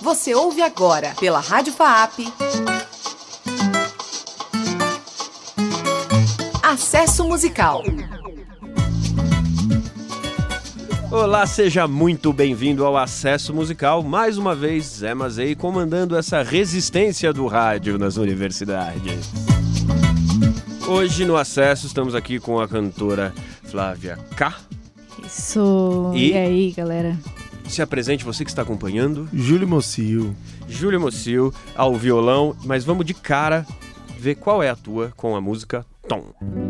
Você ouve agora pela Rádio FAAP. Acesso Musical. Olá, seja muito bem-vindo ao Acesso Musical. Mais uma vez, Zé Mazei comandando essa resistência do rádio nas universidades. Hoje no Acesso estamos aqui com a cantora Flávia K. Isso. E? E, aí, galera? Se apresente, você que está acompanhando. Júlio Mocio. Júlio Mocil ao violão, mas vamos de cara ver qual é a tua com a música Tom.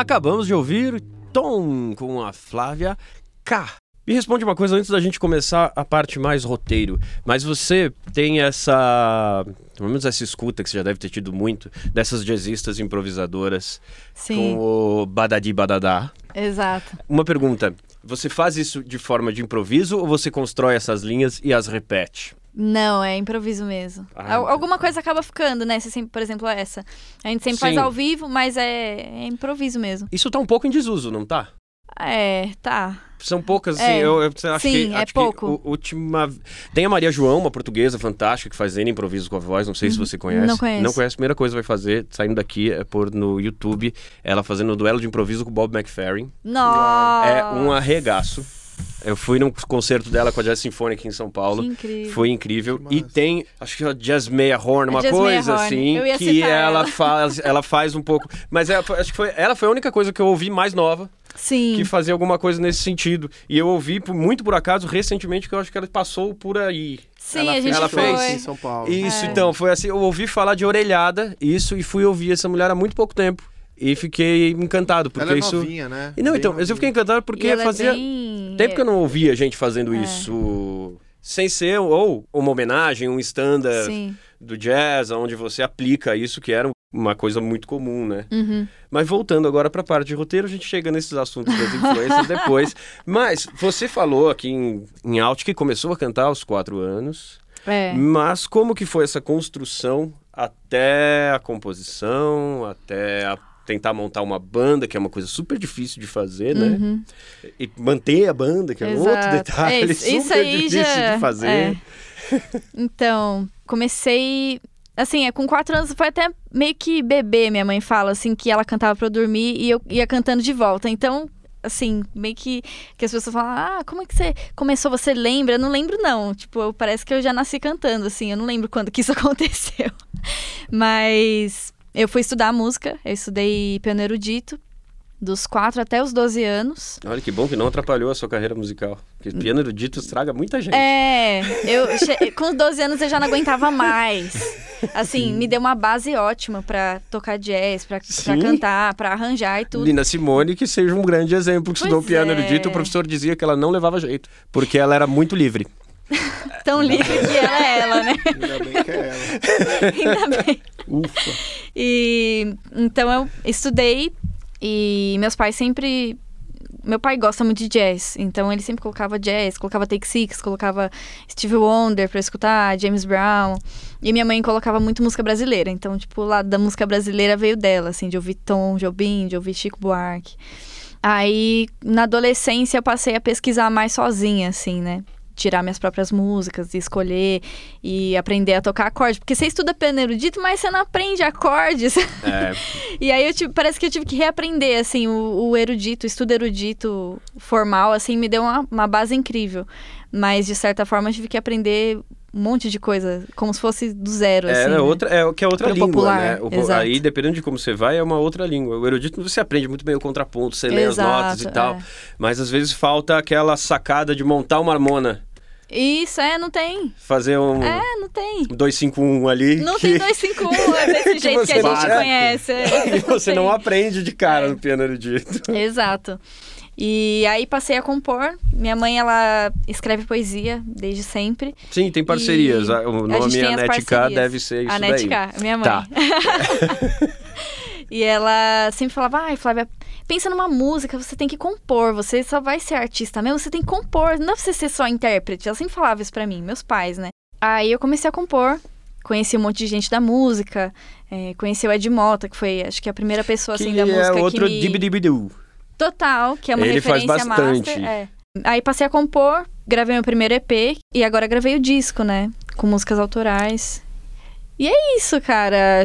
Acabamos de ouvir Tom com a Flávia K. Me responde uma coisa antes da gente começar a parte mais roteiro. Mas você tem essa. Pelo menos essa escuta que você já deve ter tido muito, dessas jazzistas improvisadoras Sim, com o Badadi Badadá. exato. Uma pergunta: você faz isso de forma de improviso ou você constrói essas linhas e as repete? Não, é improviso mesmo. Ah, Al- Alguma coisa acaba ficando, né? Você sempre, por exemplo, essa. A gente sempre faz Sim. ao vivo, mas é, é improviso mesmo. Isso tá um pouco em desuso, não tá? É, tá. São poucas, assim, É. eu, eu acho Sim, que. é acho pouco. Última. Tem a Maria João, uma portuguesa fantástica, que faz N improviso com a voz, não sei se você conhece. Uhum. Não conheço. Não conhece, a primeira coisa que vai fazer, saindo daqui, é pôr no YouTube, ela fazendo um duelo de improviso com o Bob McFerrin. Nossa! É um arregaço. Eu fui num concerto dela com a Jazz Symphonic em São Paulo. Que incrível. Foi incrível. Que E tem, acho que é a Jazz Meia Horn, uma Jazz coisa Horn. assim, Eu ia que citar ela ela. faz, ela faz um pouco. Mas é, acho que foi, ela foi a única coisa que eu ouvi mais nova. Sim. que fazia alguma coisa nesse sentido. E eu ouvi muito por acaso recentemente que eu acho que ela passou por aí. Sim, ela a gente ela show fez. foi. em São Paulo. Isso, É. então, foi assim, eu ouvi falar de orelhada, isso, e fui ouvir essa mulher há muito pouco tempo. E fiquei encantado, porque ela é isso. novinha, né? E não, Bem então, mas eu fiquei novinha. encantado porque é fazia bem- tempo que eu não ouvia gente fazendo É. isso sem ser ou uma homenagem, um standard Sim. do jazz, onde você aplica isso, que era uma coisa muito comum, né? Uhum. Mas voltando agora para a parte de roteiro, a gente chega nesses assuntos das influências depois. Mas você falou aqui em, em Alt que começou a cantar aos quatro anos. É. Mas como que foi essa construção até a composição, até a tentar montar uma banda, que é uma coisa super difícil de fazer, né? Uhum. E manter a banda, que é um outro Exato. detalhe É, isso- super isso aí difícil já- de fazer. é. Então, comecei. Assim, é, com quatro anos foi até meio que bebê, minha mãe fala, assim, que ela cantava pra eu dormir e eu ia cantando de volta. Então, assim, meio que, que as pessoas falam, ah, como é que você começou? Você lembra? Eu não lembro, não. Tipo, eu- parece que eu já nasci cantando, assim, eu não lembro quando que isso aconteceu. Mas eu fui estudar música, eu estudei piano erudito, dos 4 até os 12 anos. Olha que bom que não atrapalhou a sua carreira musical. Porque piano erudito estraga muita gente. É, eu com os 12 anos eu já não aguentava mais. Assim, me deu uma base ótima pra tocar jazz, Sim. cantar, pra arranjar e tudo. Nina Simone, que seja um grande exemplo, que estudou Pois piano é. erudito, o professor dizia que ela não levava jeito, porque ela era muito livre. Tão livre que ela é ela, né? Ainda bem que é ela. Ainda bem. Ufa. E então eu estudei e meus pais sempre. Meu pai gosta muito de jazz, então ele sempre colocava jazz, colocava Take Six, colocava Stevie Wonder pra escutar, James Brown. E minha mãe colocava muito música brasileira, então, tipo, o lado da música brasileira veio dela, assim, de ouvir Tom Jobim, de ouvir Chico Buarque. Aí, na adolescência, eu passei a pesquisar mais sozinha, assim, né? Tirar minhas próprias músicas, e escolher e aprender a tocar acorde. Porque você estuda piano erudito, mas você não aprende acordes. É, E aí eu tive, parece que eu tive que reaprender, assim, o, o erudito, o estudo erudito formal, assim, me deu uma, uma base incrível. Mas, de certa forma, eu tive que aprender um monte de coisa, como se fosse do zero, é, assim. é né? outra, é que é outra língua, popular, né? O- aí, dependendo de como você vai, é uma outra língua. O erudito você aprende muito bem o contraponto, você lê as notas e tal. é. Mas às vezes falta aquela sacada de montar uma harmona. Isso, é, não tem. Fazer um É, não tem. 251 ali. Não que... tem 251, é desse jeito que você a gente conhece. é. que você não aprende de cara É. no piano erudito. Exato. E aí passei a compor. Minha mãe, ela escreve poesia desde sempre. Sim, tem parcerias. E O nome Anetica deve ser isso a daí. Netka, minha mãe. Tá. e ela sempre falava, ai, Flávia, pensa numa música, você tem que compor, você só vai ser artista mesmo, você tem que compor, não dá pra você ser só intérprete. Ela sempre falava isso pra mim, meus pais, né? Aí eu comecei a compor, conheci um monte de gente da música, é, conheci o Ed Mota, que foi, acho que a primeira pessoa, assim, que da música é outro que me... Total, que é uma Ele faz referência bastante. master. É. Aí passei a compor, gravei meu primeiro EP e agora gravei o disco, né? Com músicas autorais. E é isso, cara.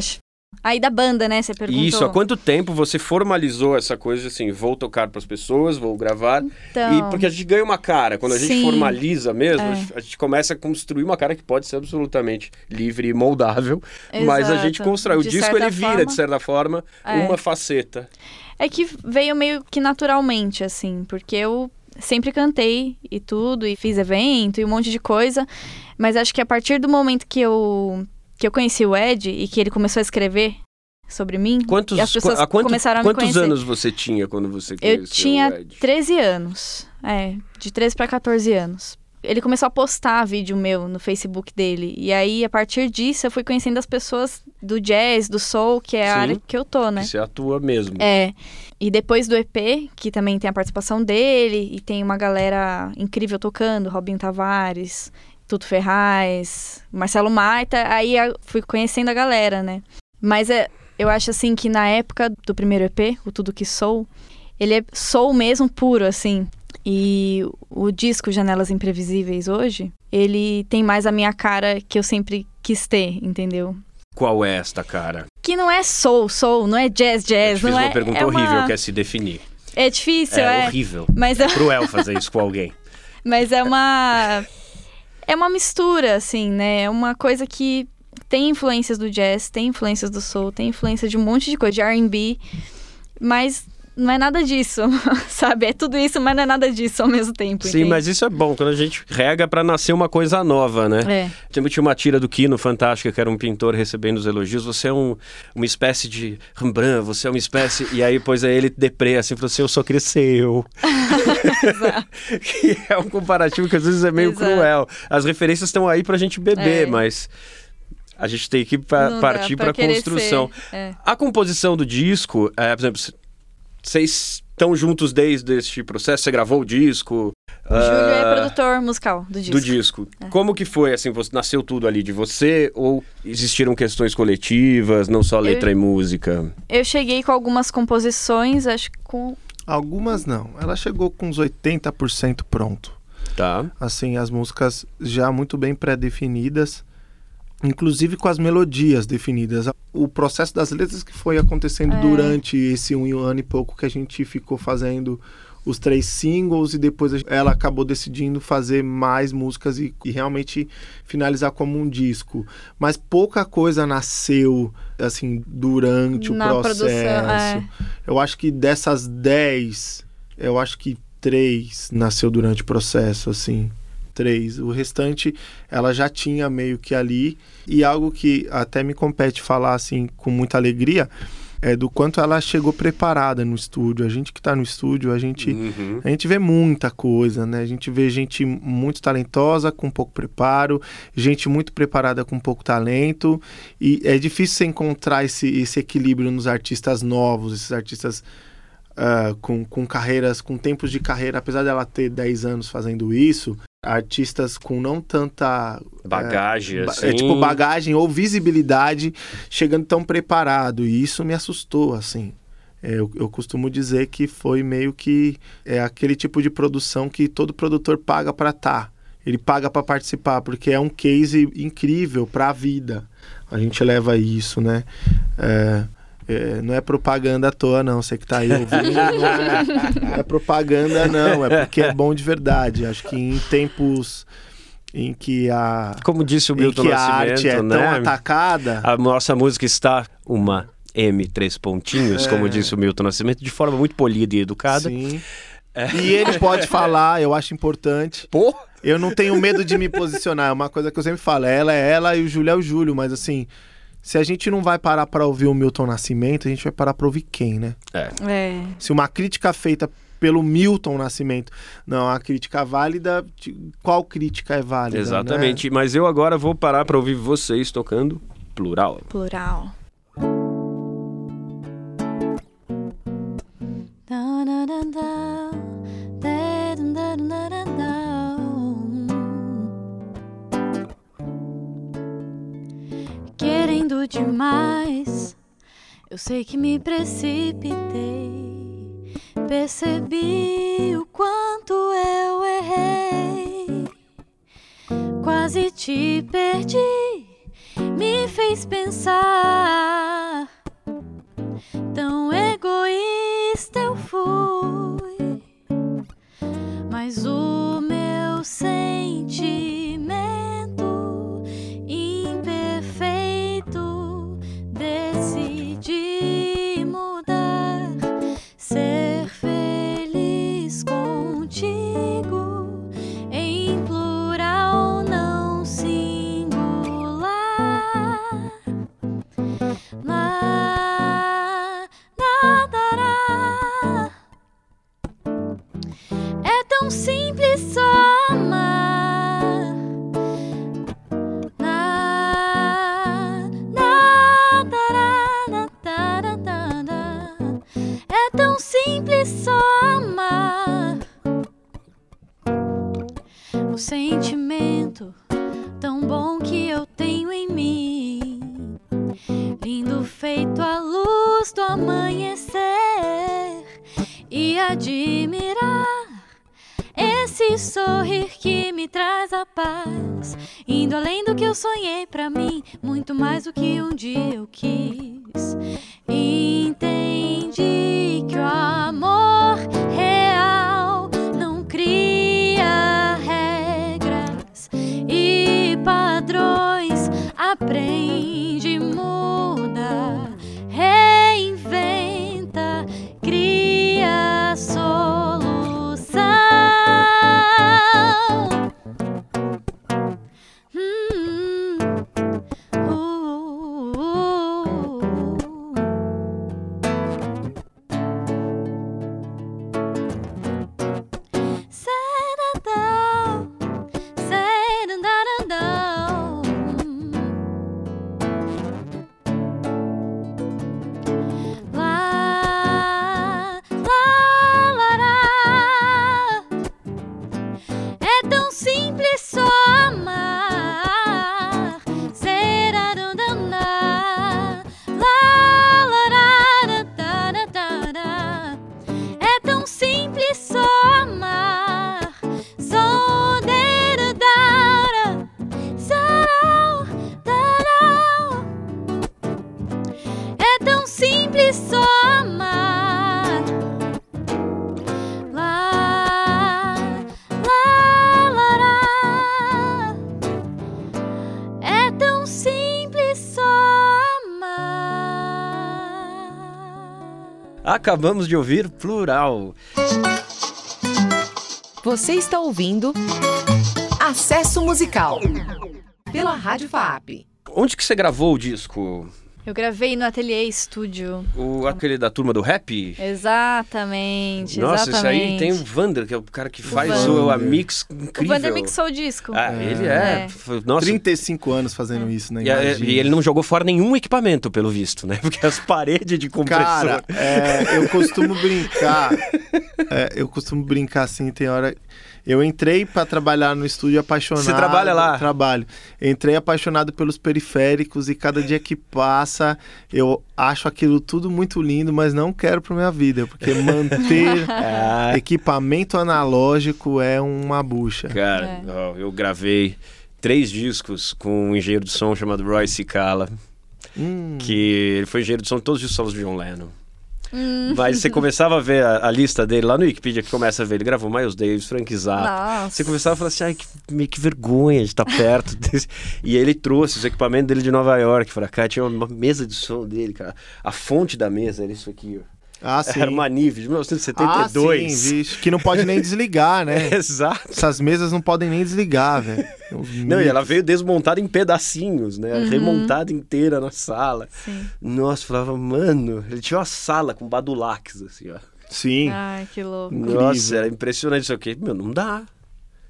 Aí da banda, né? Você perguntou. Isso, há quanto tempo você formalizou essa coisa assim, vou tocar para as pessoas, vou gravar? Então, E porque a gente ganha uma cara, quando a gente Sim. formaliza mesmo, É. a gente- a gente começa a construir uma cara que pode ser absolutamente livre e moldável, mas a gente Exato. constrói. O De disco ele vira, forma, de certa forma, É. uma faceta. É que veio meio que naturalmente, assim, porque eu sempre cantei e tudo, e fiz evento e um monte de coisa, mas acho que a partir do momento que eu, que eu conheci o Ed e que ele começou a escrever sobre mim, Quantos, as pessoas há quanto- começaram a me quantos conhecer. anos você tinha quando você conheceu Eu tinha o Ed? 13 anos. É, de 13 para 14 anos. Ele começou a postar vídeo meu no Facebook dele. E aí, a partir disso, eu fui conhecendo as pessoas do jazz, do soul, que é a Sim. área que eu tô, né? Você atua mesmo. É. E depois do EP, que também tem a participação dele, e tem uma galera incrível tocando, Robinho Tavares, Tuto Ferraz, Marcelo Maita, aí eu fui conhecendo a galera, né? Mas é, eu acho assim que na época do primeiro EP, o Tudo Que Sou, ele é soul mesmo puro, assim. E o disco Janelas Imprevisíveis hoje, ele tem mais a minha cara que eu sempre quis ter, entendeu? Qual é esta cara? Que não é soul, soul, não é jazz, Eu jazz, te fiz não uma é. pergunta é uma- horrível, que é se definir. É difícil, É, é. horrível. Mas, é- Cruel fazer isso com alguém. mas é uma. É uma mistura, assim, né? É uma coisa que tem influências do jazz, tem influências do soul, tem influência de um monte de coisa, de RB, mas não é nada disso, sabe? É tudo isso, mas não é nada disso ao mesmo tempo. Sim, entende? mas isso é bom, quando a gente rega pra nascer uma coisa nova, né? É. Também tinha uma tira do Kino fantástica, que era um pintor recebendo os elogios. Você é um, uma espécie de Rembrandt, você é uma espécie. E aí, pois aí ele deprê assim, falou assim: Eu só queria ser eu. que é um comparativo que às vezes é meio Exato. cruel. As referências estão aí pra gente beber, É. mas a gente tem que pa- Não partir pra querer construção. ser, é. A composição do disco, é, por exemplo, vocês estão juntos desde este processo? Você gravou o disco? O Júlio é Ah, produtor musical do disco. do disco. Como que foi, assim, você nasceu tudo ali de você ou existiram questões coletivas, não só letra e música? Eu cheguei com algumas composições, acho que com. Algumas não. Ela chegou com uns 80% pronto. Tá. Assim, as músicas já muito bem pré-definidas, inclusive com as melodias definidas. O processo das letras que foi acontecendo É. durante esse um ano e pouco que a gente ficou fazendo os três singles e depois ela acabou decidindo fazer mais músicas e, e realmente finalizar como um disco. Mas pouca coisa nasceu assim durante Na o processo. produção, é. Eu acho que dessas 10, eu acho que três nasceu durante o processo, assim. Três. O restante ela já tinha meio que ali. E algo que até me compete falar, assim, com muita alegria, é do quanto ela chegou preparada no estúdio. A gente que tá no estúdio, a gente. Uhum. A gente vê muita coisa, né? A gente vê gente muito talentosa, com pouco preparo, gente muito preparada com pouco talento. E é difícil você encontrar esse, esse equilíbrio nos artistas novos, esses artistas ah, com, com carreiras, com tempos de carreira, apesar dela ter 10 anos fazendo isso, artistas com não tanta Bagagem, ba- assim. é tipo bagagem ou visibilidade chegando tão preparado. E isso me assustou assim. É, eu, eu costumo dizer que foi meio que é aquele tipo de produção que todo produtor paga para estar ele paga para participar porque é um case incrível para a vida. A gente leva isso né? É, é, não é propaganda à toa, não. Você que tá aí ouvindo, não é, não é propaganda, não. É porque é bom de verdade. Acho que em tempos em que a, Como disse o em Milton que a Nascimento, arte é né? tão atacada, A nossa música está uma M, três pontinhos, É. como disse o Milton Nascimento, de forma muito polida e educada. sim. E ele pode falar, eu acho importante. Pô! Eu não tenho medo de me posicionar. É uma coisa que eu sempre falo. Ela é ela e o Júlio é o Júlio. Mas assim, se a gente não vai parar para ouvir o Milton Nascimento, a gente vai parar para ouvir quem, né? É. É. Se uma crítica feita pelo Milton Nascimento não é uma crítica válida, de- qual crítica é válida? Exatamente. Mas eu agora vou parar para ouvir vocês tocando plural. Plural. Da, da, da, Demais, eu sei que me precipitei. Percebi o quanto eu errei. Quase te perdi me fez pensar. Tão egoísta eu fui, Acabamos de ouvir Plural. Você está ouvindo Acesso Musical pela Rádio FAP. Onde que você gravou o disco? Eu gravei no Ateliê Estúdio. O, aquele da turma do rap? Exatamente, Nossa, isso aí tem o Vander, que é o cara que faz o, a mix O incrível. Vander mixou o disco. Ah, ele é. É. Nossa, 35 anos fazendo isso, né? e, e ele não jogou fora nenhum equipamento, pelo visto, né? Porque as paredes de compressor... Cara, é, eu costumo brincar. é, eu costumo brincar assim, tem hora. Eu entrei pra trabalhar no estúdio apaixonado. Você trabalha lá? Trabalho. Entrei apaixonado pelos periféricos e cada dia que passa eu acho aquilo tudo muito lindo, mas não quero pra minha vida, porque manter Ah, equipamento analógico é uma bucha. Cara, É. ó, eu gravei três discos com um engenheiro de som chamado Roy Cicala, Hum, que ele foi engenheiro de som de todos os solos de John Lennon. Mas você começava a ver a, a lista dele lá no Wikipedia, que começa a ver, ele gravou Miles Davis, Frank Zappa. Você começava a falar assim, ai, que, meio que vergonha de estar perto desse. E ele trouxe os equipamentos dele de Nova York pra cá, tinha uma mesa de som dele, cara. A fonte da mesa era isso aqui, ó. Ah, sim. Era uma Nive de Ah, 1972. sim, vixe, que não pode nem desligar, né? Exato. Essas mesas não podem nem desligar, velho. Não, e ela veio desmontada em pedacinhos, né? Uhum. Remontada inteira na sala. Sim. Nossa, eu falava, mano, ele tinha uma sala com badulaques, assim, ó. Sim. Ai, que louco. Nossa, era impressionante isso aqui. Meu, não dá.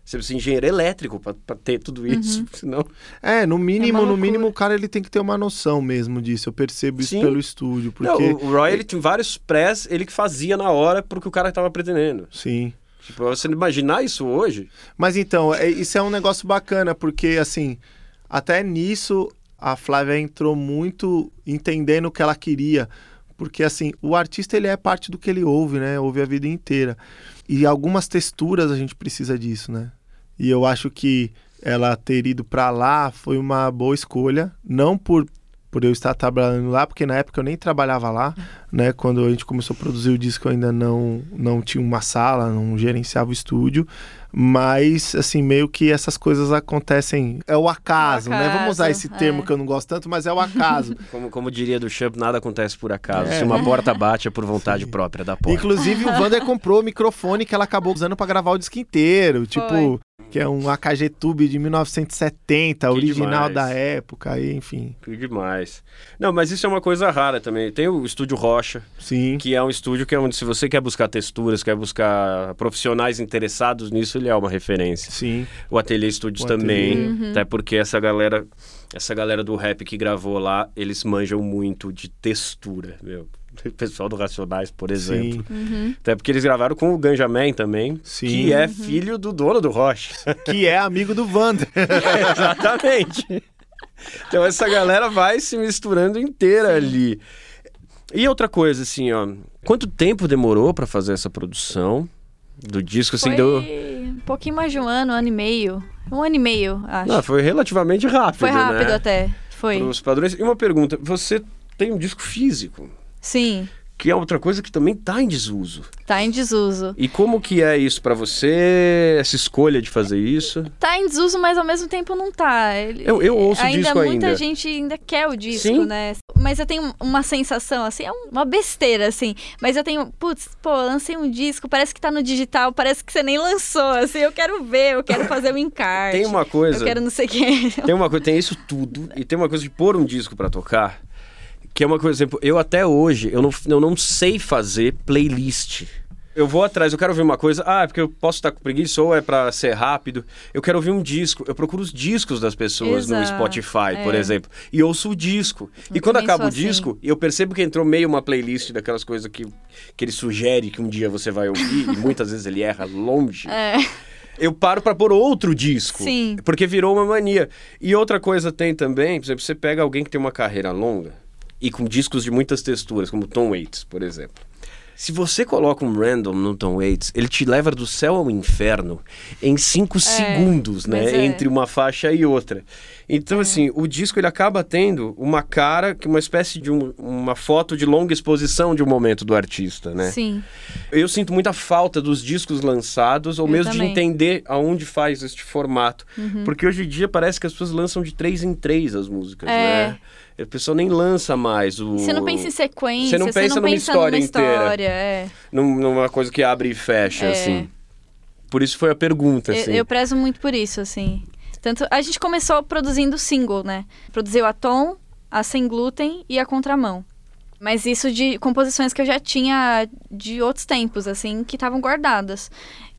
Você precisa de engenheiro elétrico pra, pra ter tudo isso, Uhum. senão... É, no mínimo, É no mínimo o cara ele tem que ter uma noção mesmo disso. Eu percebo isso Sim. pelo estúdio, Não, porque o Roy, ele tinha vários press, ele que fazia na hora pro que o cara tava pretendendo. sim. Tipo, você imaginar isso hoje... Mas então, é- isso é um negócio bacana, porque assim, até nisso a Flávia entrou muito entendendo o que ela queria, porque assim, o artista ele é parte do que ele ouve, né? Ouve a vida inteira. E algumas texturas a gente precisa disso, né? E eu acho que ela ter ido pra lá foi uma boa escolha, não por por eu estar trabalhando lá, porque na época eu nem trabalhava lá, né? Quando a gente começou a produzir o disco, eu ainda não, não tinha uma sala, não gerenciava o estúdio, mas assim, meio que essas coisas acontecem, é o acaso, O né? Vamos usar acaso, esse termo é. que eu não gosto tanto, mas é o acaso. Como, como diria do Champ, nada acontece por acaso. É. Se uma porta bate, é por vontade própria da porta. Inclusive, o Vander comprou o microfone que ela acabou usando pra gravar o disco inteiro. Tipo, Foi. Que é um AKG Tube de 1970, Que original demais. da época, aí, enfim. Que demais. Não, mas isso é uma coisa rara também. Tem o Estúdio Rocha, Sim. que é um estúdio que é onde se você quer buscar texturas, quer buscar profissionais interessados nisso, ele é uma referência. Sim. O Ateliê Studios O também, Ateliê. até porque essa galera, essa galera do rap que gravou lá, eles manjam muito de textura, meu. O pessoal do Racionais, por exemplo. Sim. Até porque eles gravaram com o Ganja Man também, Sim. que é filho do dono do Rocha. Que é amigo do Vander. Exatamente. Então essa galera vai se misturando inteira ali. E outra coisa, assim, ó. Quanto tempo demorou pra fazer essa produção do disco? Assim, Foi deu... um pouquinho mais de um ano, um ano e meio. Um ano e meio, acho. Não, foi relativamente rápido, Foi rápido né? até. Foi. Para os padrões. E uma pergunta: você tem um disco físico, Sim, que é outra coisa que também tá em desuso. tá em desuso. E como que é isso pra você? Essa escolha de fazer isso? Tá em desuso, mas ao mesmo tempo não tá. Ele- Eu- eu ouço o ainda disco muita ainda. gente ainda quer o disco, Sim. né? Mas eu tenho uma sensação, assim, é um- uma besteira, assim. Mas eu tenho, putz, pô, lancei um disco, parece que tá no digital, parece que você nem lançou, assim. Eu quero ver, eu quero fazer o encarte. Tem uma coisa. Eu quero não sei o que. Tem uma coisa, tem isso tudo e tem uma coisa de pôr um disco pra tocar, que é uma coisa, exemplo, eu até hoje eu não, eu não sei fazer playlist. Eu vou atrás, eu quero ouvir uma coisa, ah, é porque eu posso estar com preguiça ou é pra ser rápido. Eu quero ouvir um disco, eu procuro os discos das pessoas no Exato, Spotify, por é. exempo, e ouço o disco. e Eu quando também acaba o assim. disco, eu percebo que entrou meio uma playlist daquelas coisas que, que ele sugere que um dia você vai ouvir, e muitas vezes ele erra longe É. eu paro pra pôr outro disco. Sim. Porque virou uma mania. E outra coisa tem também, por exemplo, você pega alguém que tem uma carreira longa e com discos de muitas texturas, como Tom Waits, por exemplo. Se você coloca um random no Tom Waits, ele te leva do céu ao inferno em cinco segundos, né? é. Entre uma faixa e outra. Então, assim, o disco ele acaba tendo uma cara, que uma espécie de um- uma foto de longa exposição de um momento do artista, né? Sim. Eu sinto muita falta dos discos lançados, ou Eu mesmo também. de entender aonde faz este formato. Porque hoje em dia parece que as pessoas lançam de três em três as músicas, É. né? A pessoa nem lança mais o. Você não pensa em sequência, Você não pensa numa história numa inteira. história, é. num- numa coisa que abre e fecha, É. assim. Por isso foi a pergunta, Eu- assim. Eu, prezo muito por isso, assim. Tanto a gente começou produzindo single, né? Produziu a Tom, a Sem Glúten e a Contramão. Mas isso de composições que eu já tinha de outros tempos, assim, que estavam guardadas.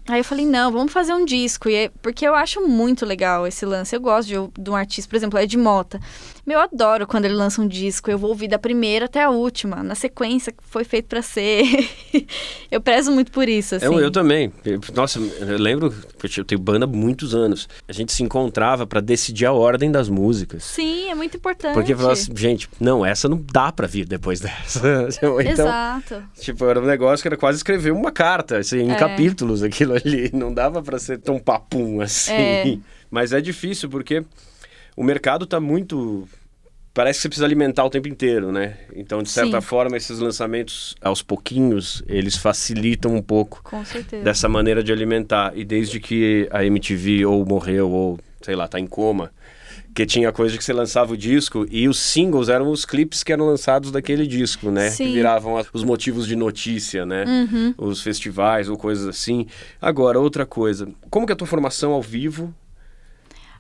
Aí eu falei, não, vamos fazer um disco. E é- porque eu acho muito legal esse lance. Eu gosto de, de um artista, por exemplo, Ed Mota. Meu, eu adoro quando ele lança um disco. Eu vou ouvir da primeira até a última, na sequência que foi feito pra ser. eu prezo muito por isso, assim. Eu, eu também. Nossa, eu lembro, eu tenho banda há muitos anos. A gente se encontrava pra decidir a ordem das músicas. Sim, é muito importante. Porque falava assim, gente, não, essa não dá pra vir depois dessa. Então, Exato. tipo, era um negócio que era quase escrever uma carta, assim, em É. capítulos aquilo ali. Não dava pra ser tão papum assim. É. Mas é difícil porque o mercado tá muito. Parece que você precisa alimentar o tempo inteiro, né? Então, de certa Sim. forma, esses lançamentos, aos pouquinhos, eles facilitam um pouco Com certeza. dessa maneira de alimentar. E desde que a MTV ou morreu ou, sei lá, tá em coma, que tinha coisa que você lançava o disco e os singles eram os clipes que eram lançados daquele disco, né? Que Sim. viravam as- os motivos de notícia, né? Uhum. Os festivais ou coisas assim. Agora, outra coisa. Como que é a tua formação ao vivo?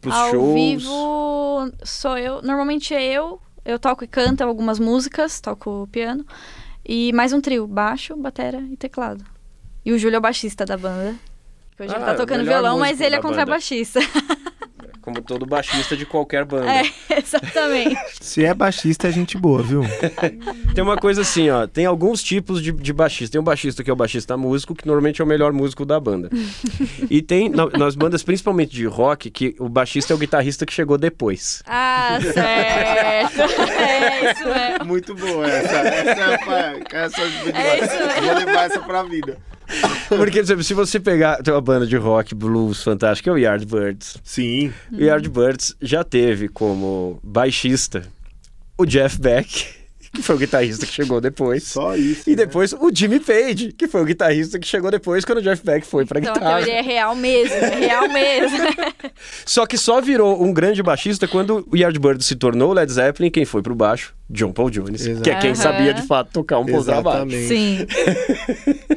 Pros Ao shows? vivo sou eu. Normalmente é eu. Eu toco e canto algumas músicas, toco piano. E mais um trio, baixo, batera e teclado. E o Júlio é o baixista da banda. que Hoje ele Ah, tá o tocando violão, mas ele é contrabaixista. Como todo baixista de qualquer banda. é, exatamente. Se é baixista, é gente boa, viu? Tem uma coisa assim, ó. Tem alguns tipos de, de baixista. Tem um baixista que é o baixista músico, que normalmente é o melhor músico da banda. e tem na- nas bandas, principalmente de rock, que o baixista é o guitarrista que chegou depois. Ah, certo. É isso mesmo. Muito boa essa. Essa é, pra, essa É isso mesmo. Vou levar essa pra vida. Porque, por exemplo, se você pegar tem uma banda de rock, blues fantástica, é o Yardbirds. Sim. O Yardbirds já teve como baixista o Jeff Beck, que foi o guitarrista que chegou depois. Só isso. E né? depois o Jimmy Page, que foi o guitarrista que chegou depois quando o Jeff Beck foi pra Então guitarra. teoria é real mesmo, é real mesmo. Só que só virou um grande baixista quando o Yardbirds se tornou o Led Zeppelin, quem foi pro baixo? John Paul Jones, Exato. que é quem sabia de fato tocar um contrabaixo. Exatamente. Sim.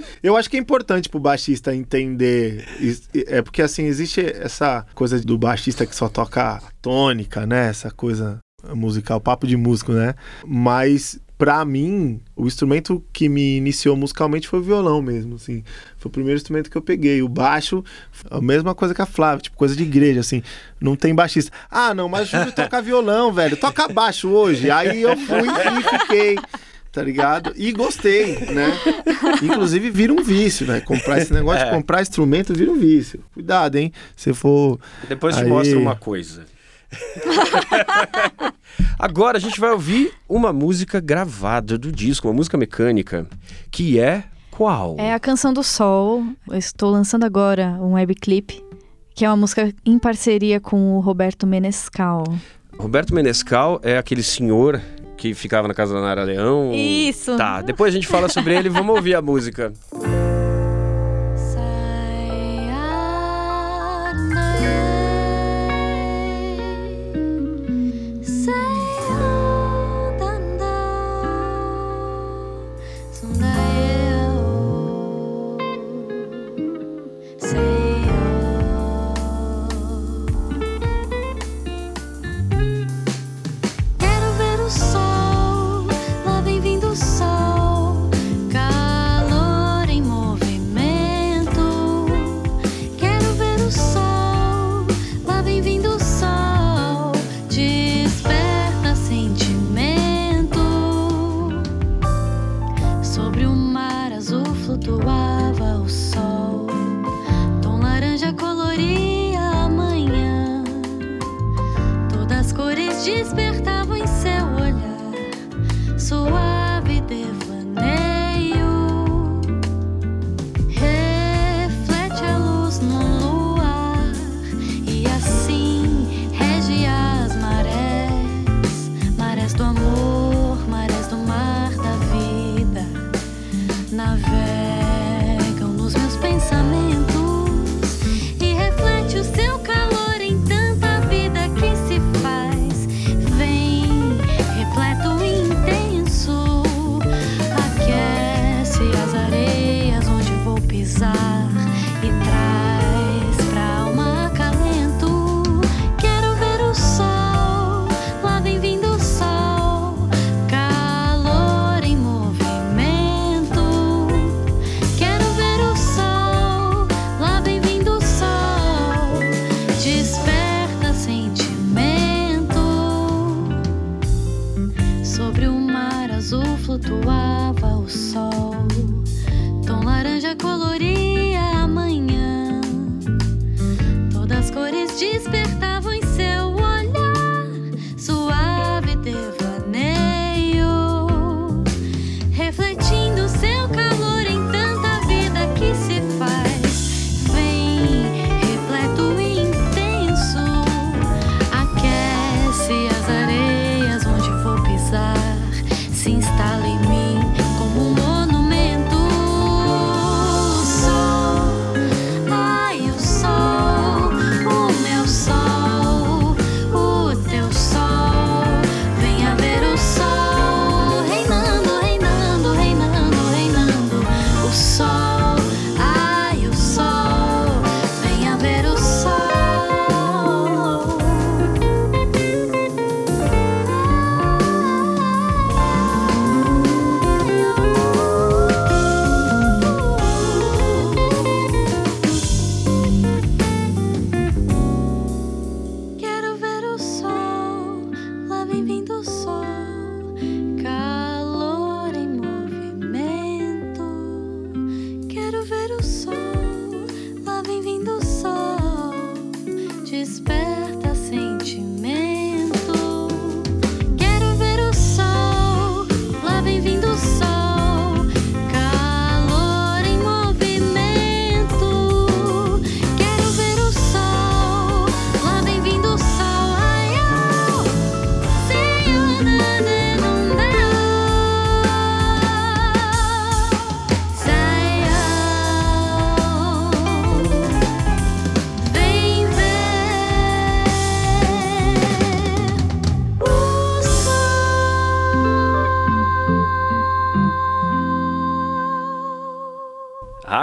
Eu acho que é importante pro baixista entender. É porque assim, existe essa coisa do baixista que só toca tônica, né? Essa coisa musical, papo de músico, né? Mas pra mim, o instrumento que me iniciou musicalmente foi o violão mesmo, assim. Foi o primeiro instrumento que eu peguei. O baixo, a mesma coisa que a Flávia, tipo coisa de igreja, assim. Não tem baixista. Ah, não, mas o Júlio toca violão, velho. Toca baixo hoje. Aí eu fui e fiquei. Tá ligado? E gostei, né? Inclusive vira um vício, né? Comprar esse negócio de É. comprar instrumento vira um vício. Cuidado, hein? Se for. Depois te Aí. mostro uma coisa. Agora a gente vai ouvir uma música gravada do disco, uma música mecânica, que é qual? É a Canção do Sol. Eu estou lançando agora um webclip, que é uma música em parceria com o Roberto Menescal. Roberto Menescal é aquele senhor que ficava na casa da Nara Leão. Isso. Tá, depois a gente fala sobre ele, vamos ouvir a música. Quero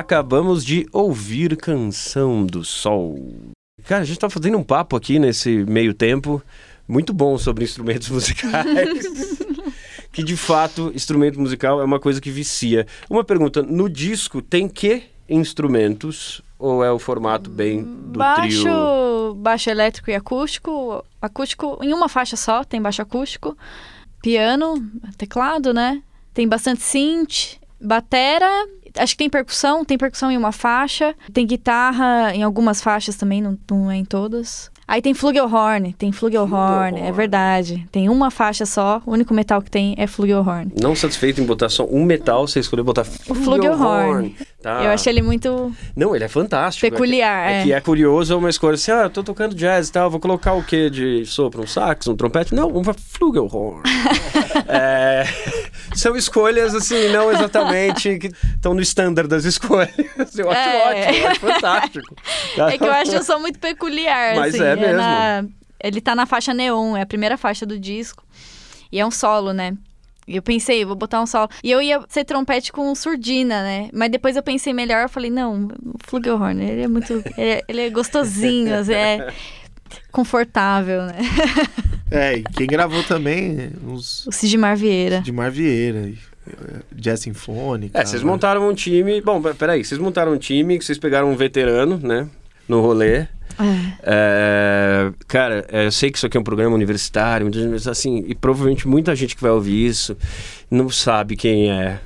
Acabamos de ouvir Canção do Sol. Cara, a gente tá fazendo um papo aqui nesse meio tempo muito bom sobre instrumentos musicais. que de fato, instrumento musical é uma coisa que vicia. Uma pergunta: no disco tem que instrumentos? Ou é o formato bem do baixo, trio? baixo elétrico e acústico. Acústico em uma faixa só, tem baixo acústico. Piano, teclado, né? Tem bastante synth, batera. Acho que tem percussão, tem percussão em uma faixa. Tem guitarra em algumas faixas também, não, não é em todas. Aí tem flugelhorn, tem flugelhorn, é Flugelhorn. verdade. Tem uma faixa só, o único metal que tem é flugelhorn. Não satisfeito em botar só um metal, você escolheu botar O flugelhorn. Tá. Eu achei ele muito Não, ele é fantástico. peculiar. É É, que é curioso, é uma escolha assim, ah, eu tô tocando jazz e tal, vou colocar o quê de sopro? Um sax, um trompete? Não, um flugelhorn. É, são escolhas, assim, não exatamente que estão no standard das escolhas. Eu acho É. ótimo, eu acho fantástico. É que eu acho um som muito peculiar, Mas assim. é mesmo. na- Ele tá na faixa neon, é a primeira faixa do disco. E é um solo, né? E eu pensei, vou botar um solo. E eu ia ser trompete com surdina, né? Mas depois eu pensei melhor, eu falei, não, o flugelhorn, ele é muito... ele, é, ele é gostosinho, assim, é confortável, né? É, e quem gravou também, uns O Sigmar Vieira. de Mar Vieira, Jazz Sinfônica. É, vocês né? montaram um time. Bom, pe- peraí, vocês montaram um time que vocês pegaram um veterano, né? No rolê. É. É, cara, é, eu sei que isso aqui é um programa universitário, mas assim, e provavelmente muita gente que vai ouvir isso não sabe quem é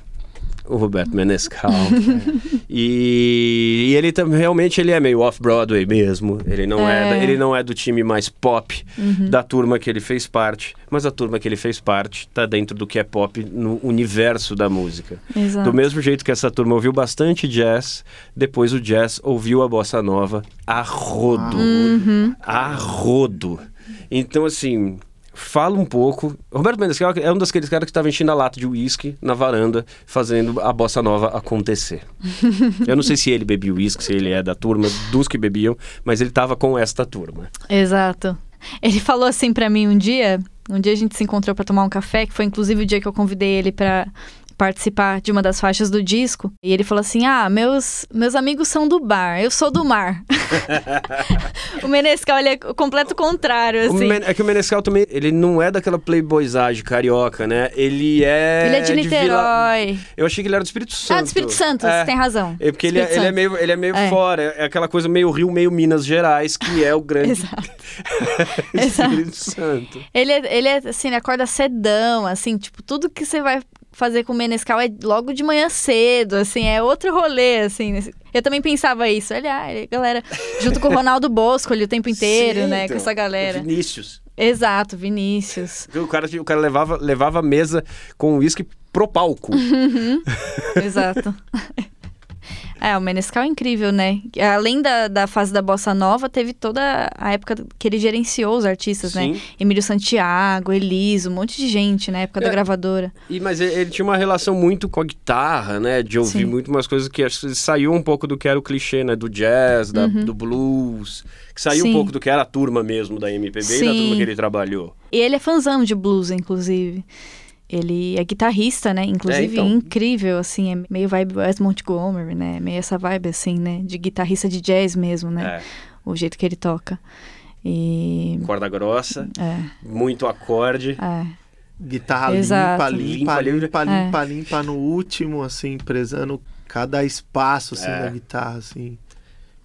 o Roberto Menescal. e, e ele também realmente ele é meio off-Broadway mesmo. Ele não é. É. ele não é do time mais pop da turma que ele fez parte, mas a turma que ele fez parte tá dentro do que é pop no universo da música. Exato. Do mesmo jeito que essa turma ouviu bastante jazz, depois o jazz ouviu a bossa nova a rodo. Uhum. A rodo. Então, assim, fala um pouco. Roberto Mendes é um daqueles caras que estava enchendo a lata de uísque na varanda, fazendo a bossa nova acontecer. Eu não sei se ele bebia uísque, se ele é da turma dos que bebiam, mas ele estava com esta turma. Exato. Ele falou assim pra mim um dia, um dia a gente se encontrou pra tomar um café, que foi inclusive o dia que eu convidei ele pra participar de uma das faixas do disco. E ele falou assim: "Ah, meus meus amigos são do bar, eu sou do mar". o Menescal ele é o completo contrário assim. Men- é que o Menescal também, ele não é daquela playboyzagem carioca, né? Ele é... ele é de Vila- Niterói. Eu achei que ele era do Espírito Santo. Ah, do Espírito Santo, É. você tem razão. É porque ele é, ele é meio, ele é meio É. fora, é aquela coisa meio Rio, meio Minas Gerais, que é o grande Exato. Espírito Santo. Ele é, ele é assim, ele acorda cedão, assim, tipo, tudo que você vai fazer com o Menescal é logo de manhã cedo, assim, é outro rolê, assim. Eu também pensava isso. Olha, galera, junto com o Ronaldo Bosco ali o tempo inteiro, Sim, né? então, com essa galera. Vinícius. Exato, Vinícius. O cara, o cara levava, levava a mesa com uísque pro palco. Exato. É, o Menescal é incrível, né? Além da, da fase da Bossa Nova, teve toda a época que ele gerenciou os artistas, né? Sim. Emílio Santiago, Elise, um monte de gente na época da É. gravadora. E, mas ele, tinha uma relação muito com a guitarra, né? De ouvir Sim. muito umas coisas que acho que saiu um pouco do que era o clichê, né? Do jazz, da- do blues. Que saiu um Uhum. Sim. pouco do que era a turma mesmo da MPB e da turma que ele trabalhou. E ele é fãzão de blues, inclusive. Ele é guitarrista, né? Inclusive, então. incrível, assim. É meio vibe Wes Montgomery, né? Meio essa vibe, assim, né? De guitarrista de jazz mesmo, né? É, O jeito que ele toca. E... corda grossa, É, muito acorde. é. Guitarra Exato. limpa, limpa, Limpa, limpa, limpa. limpa, limpa no último, assim, prezando cada espaço, assim, É. da guitarra, assim.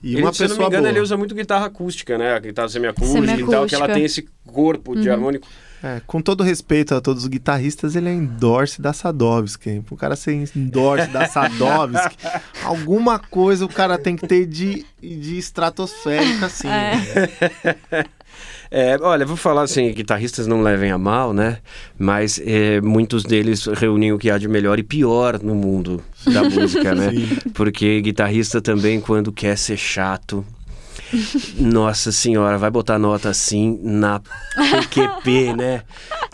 E Ele, uma se eu não pessoa me engano, boa. ele usa muito guitarra acústica, né? A guitarra semiacústica, e tal, que Semiacústica. ela tem esse corpo de Uhum. harmônico. É, com todo respeito a todos os guitarristas, ele é endorse da Sadovski. O cara ser endorse da Sadovski, alguma coisa o cara tem que ter de, de estratosférica, assim. É. né? É, olha, vou falar assim, guitarristas não levem a mal, né? Mas é, muitos deles reúnem o que há de melhor e pior no mundo da música, né? Porque guitarrista também, quando quer ser chato, nossa senhora, vai botar nota assim na PQP, né?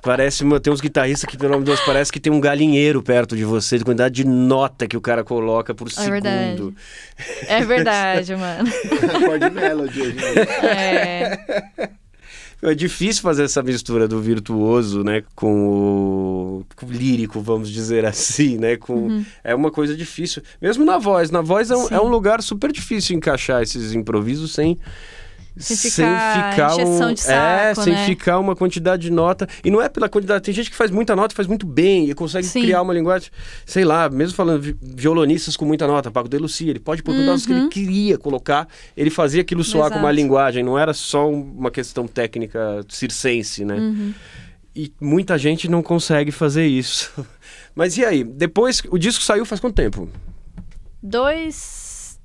Parece tem uns guitarristas que, pelo amor de Deus, parece que tem um galinheiro perto de você, de quantidade de nota que o cara coloca por segundo. verdade. É verdade, mano. Acorde melody hoje. É. É difícil fazer essa mistura do virtuoso, né, com o, com o lírico, vamos dizer assim, né, com é uma coisa difícil. Mesmo na voz, na voz é um, Uhum. É um lugar super difícil encaixar esses improvisos sem Sem ficar encheção de é, saco, sem né? ficar uma quantidade de nota. E não é pela quantidade. Tem gente que faz muita nota e faz muito bem e consegue Sim. criar uma linguagem. Sei lá, mesmo falando vi- violonistas com muita nota, Paco de Lucia, ele pode pôr notas que ele queria colocar, ele fazia aquilo soar com uma Uhum. Exato. linguagem, não era só um- uma questão técnica circense, né? Uhum. E muita gente não consegue fazer isso. Mas e aí? Depois, o disco saiu faz quanto tempo? Dois.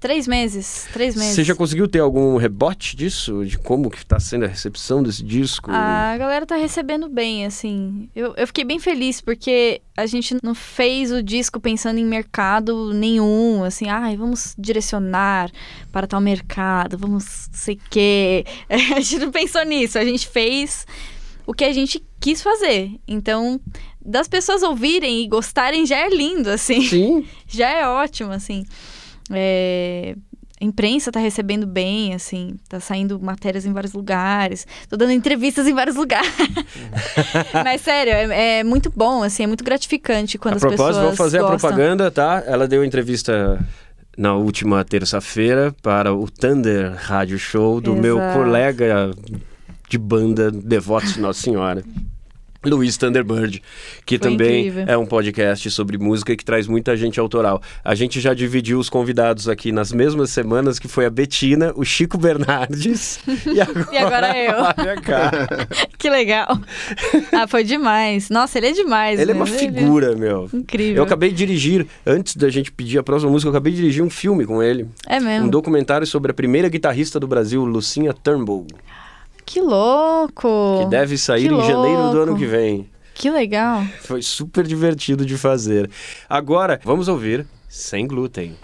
Três meses. Três meses. Você já conseguiu ter algum rebote disso? De como que tá sendo a recepção desse disco? A galera tá recebendo bem, assim. Eu, eu fiquei bem feliz porque a gente não fez o disco pensando em mercado nenhum, assim, ai, vamos direcionar para tal mercado, vamos sei o quê. A gente não pensou nisso, a gente fez o que a gente quis fazer. Então, das pessoas ouvirem e gostarem já é lindo, assim Sim. já é ótimo, assim. É, A imprensa tá recebendo bem, assim, tá saindo matérias em vários lugares, tô dando entrevistas em vários lugares. Mas sério, é, é muito bom, assim, é muito gratificante quando a as propósito, pessoas vou fazer a gostam. propaganda, tá? Ela deu entrevista na última terça-feira para o Thunder Rádio Show do meu Exato. colega de banda Devotos de Nossa Senhora. Luiz Thunderbird, que Foi também incrível. é um podcast sobre música que traz muita gente autoral. A gente já dividiu os convidados aqui nas mesmas semanas, que foi a Betina, o Chico Bernardes e agora, E agora eu. Que legal. Ah, foi demais. Nossa, ele é demais. Ele é né? uma figura, meu. Incrível. Eu acabei de dirigir, antes da gente pedir a próxima música, eu acabei de dirigir um filme com ele. É Um mesmo. documentário sobre a primeira guitarrista do Brasil, Lucinha Turnbull, Que louco. que deve sair que em janeiro do ano que vem. Que legal. Foi super divertido de fazer. Agora, vamos ouvir Sem Glúten.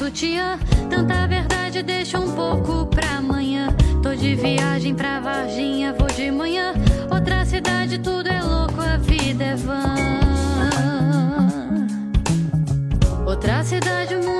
Sutiã. Tanta verdade deixa um pouco pra amanhã. Tô de viagem pra Varginha, vou de manhã. Outra cidade, tudo é louco, a vida é vã. Outra cidade, o mundo